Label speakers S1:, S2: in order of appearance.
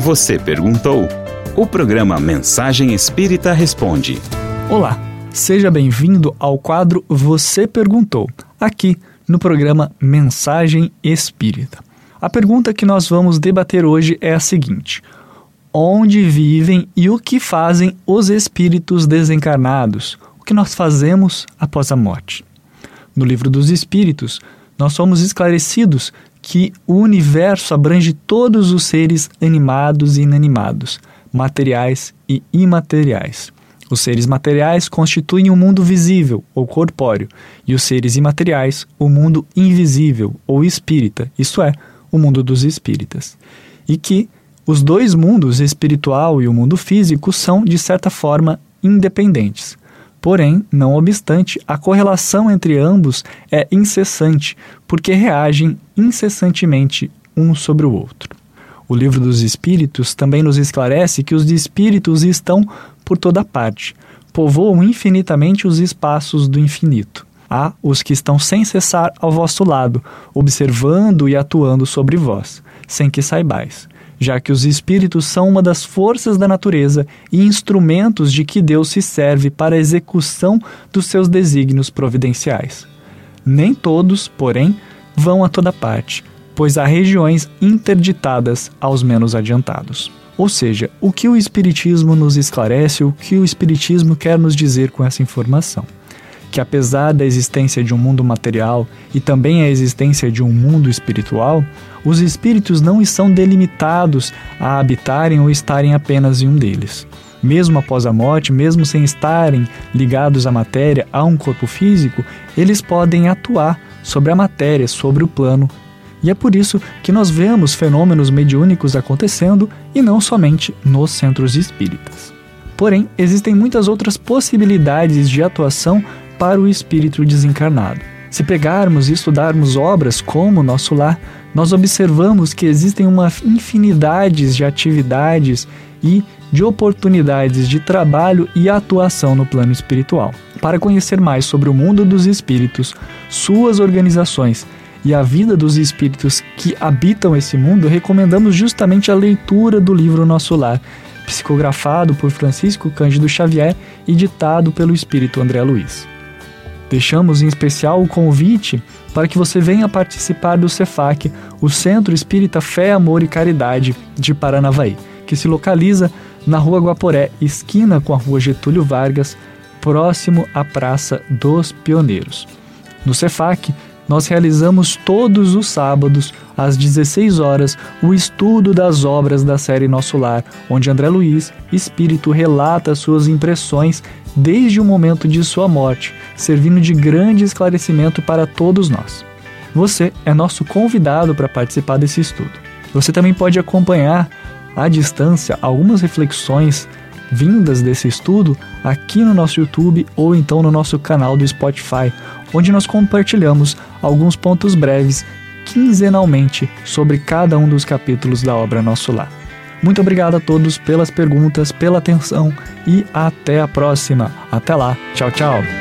S1: Você perguntou? O programa Mensagem Espírita Responde.
S2: Olá, seja bem-vindo ao quadro Você Perguntou, aqui no programa Mensagem Espírita. A pergunta que nós vamos debater hoje é a seguinte: Onde vivem e o que fazem os espíritos desencarnados? O que nós fazemos após a morte? No livro dos Espíritos, nós somos esclarecidos que o universo abrange todos os seres animados e inanimados, materiais e imateriais. Os seres materiais constituem o um mundo visível ou corpóreo, e os seres imateriais, o mundo invisível ou espírita, isto é, o mundo dos espíritas. E que os dois mundos, espiritual e o mundo físico, são, de certa forma, independentes. Porém, não obstante, a correlação entre ambos é incessante, porque reagem incessantemente um sobre o outro. O livro dos Espíritos também nos esclarece que os espíritos estão por toda parte, povoam infinitamente os espaços do infinito. Há os que estão sem cessar ao vosso lado, observando e atuando sobre vós, sem que saibais já que os espíritos são uma das forças da natureza e instrumentos de que Deus se serve para a execução dos seus desígnios providenciais. Nem todos, porém, vão a toda parte, pois há regiões interditadas aos menos adiantados. Ou seja, o que o Espiritismo nos esclarece, o que o Espiritismo quer nos dizer com essa informação? Que apesar da existência de um mundo material e também a existência de um mundo espiritual, os espíritos não estão delimitados a habitarem ou estarem apenas em um deles. Mesmo após a morte, mesmo sem estarem ligados à matéria, a um corpo físico, eles podem atuar sobre a matéria, sobre o plano. E é por isso que nós vemos fenômenos mediúnicos acontecendo e não somente nos centros espíritas. Porém, existem muitas outras possibilidades de atuação para o espírito desencarnado. Se pegarmos e estudarmos obras como Nosso Lar, nós observamos que existem uma infinidade de atividades e de oportunidades de trabalho e atuação no plano espiritual. Para conhecer mais sobre o mundo dos espíritos, suas organizações e a vida dos espíritos que habitam esse mundo, recomendamos justamente a leitura do livro Nosso Lar, psicografado por Francisco Cândido Xavier e ditado pelo espírito André Luiz. Deixamos em especial o convite para que você venha participar do CEFAC, o Centro Espírita Fé, Amor e Caridade de Paranavaí, que se localiza na Rua Guaporé, esquina com a Rua Getúlio Vargas, próximo à Praça dos Pioneiros. No CEFAC, nós realizamos todos os sábados, às 16 horas, o estudo das obras da série Nosso Lar, onde André Luiz, espírito, relata suas impressões desde o momento de sua morte, servindo de grande esclarecimento para todos nós. Você é nosso convidado para participar desse estudo. Você também pode acompanhar à distância algumas reflexões vindas desse estudo aqui no nosso YouTube ou então no nosso canal do Spotify, onde nós compartilhamos alguns pontos breves quinzenalmente sobre cada um dos capítulos da obra Nosso Lar. Muito obrigado a todos pelas perguntas, pela atenção e até a próxima. Até lá. Tchau, tchau.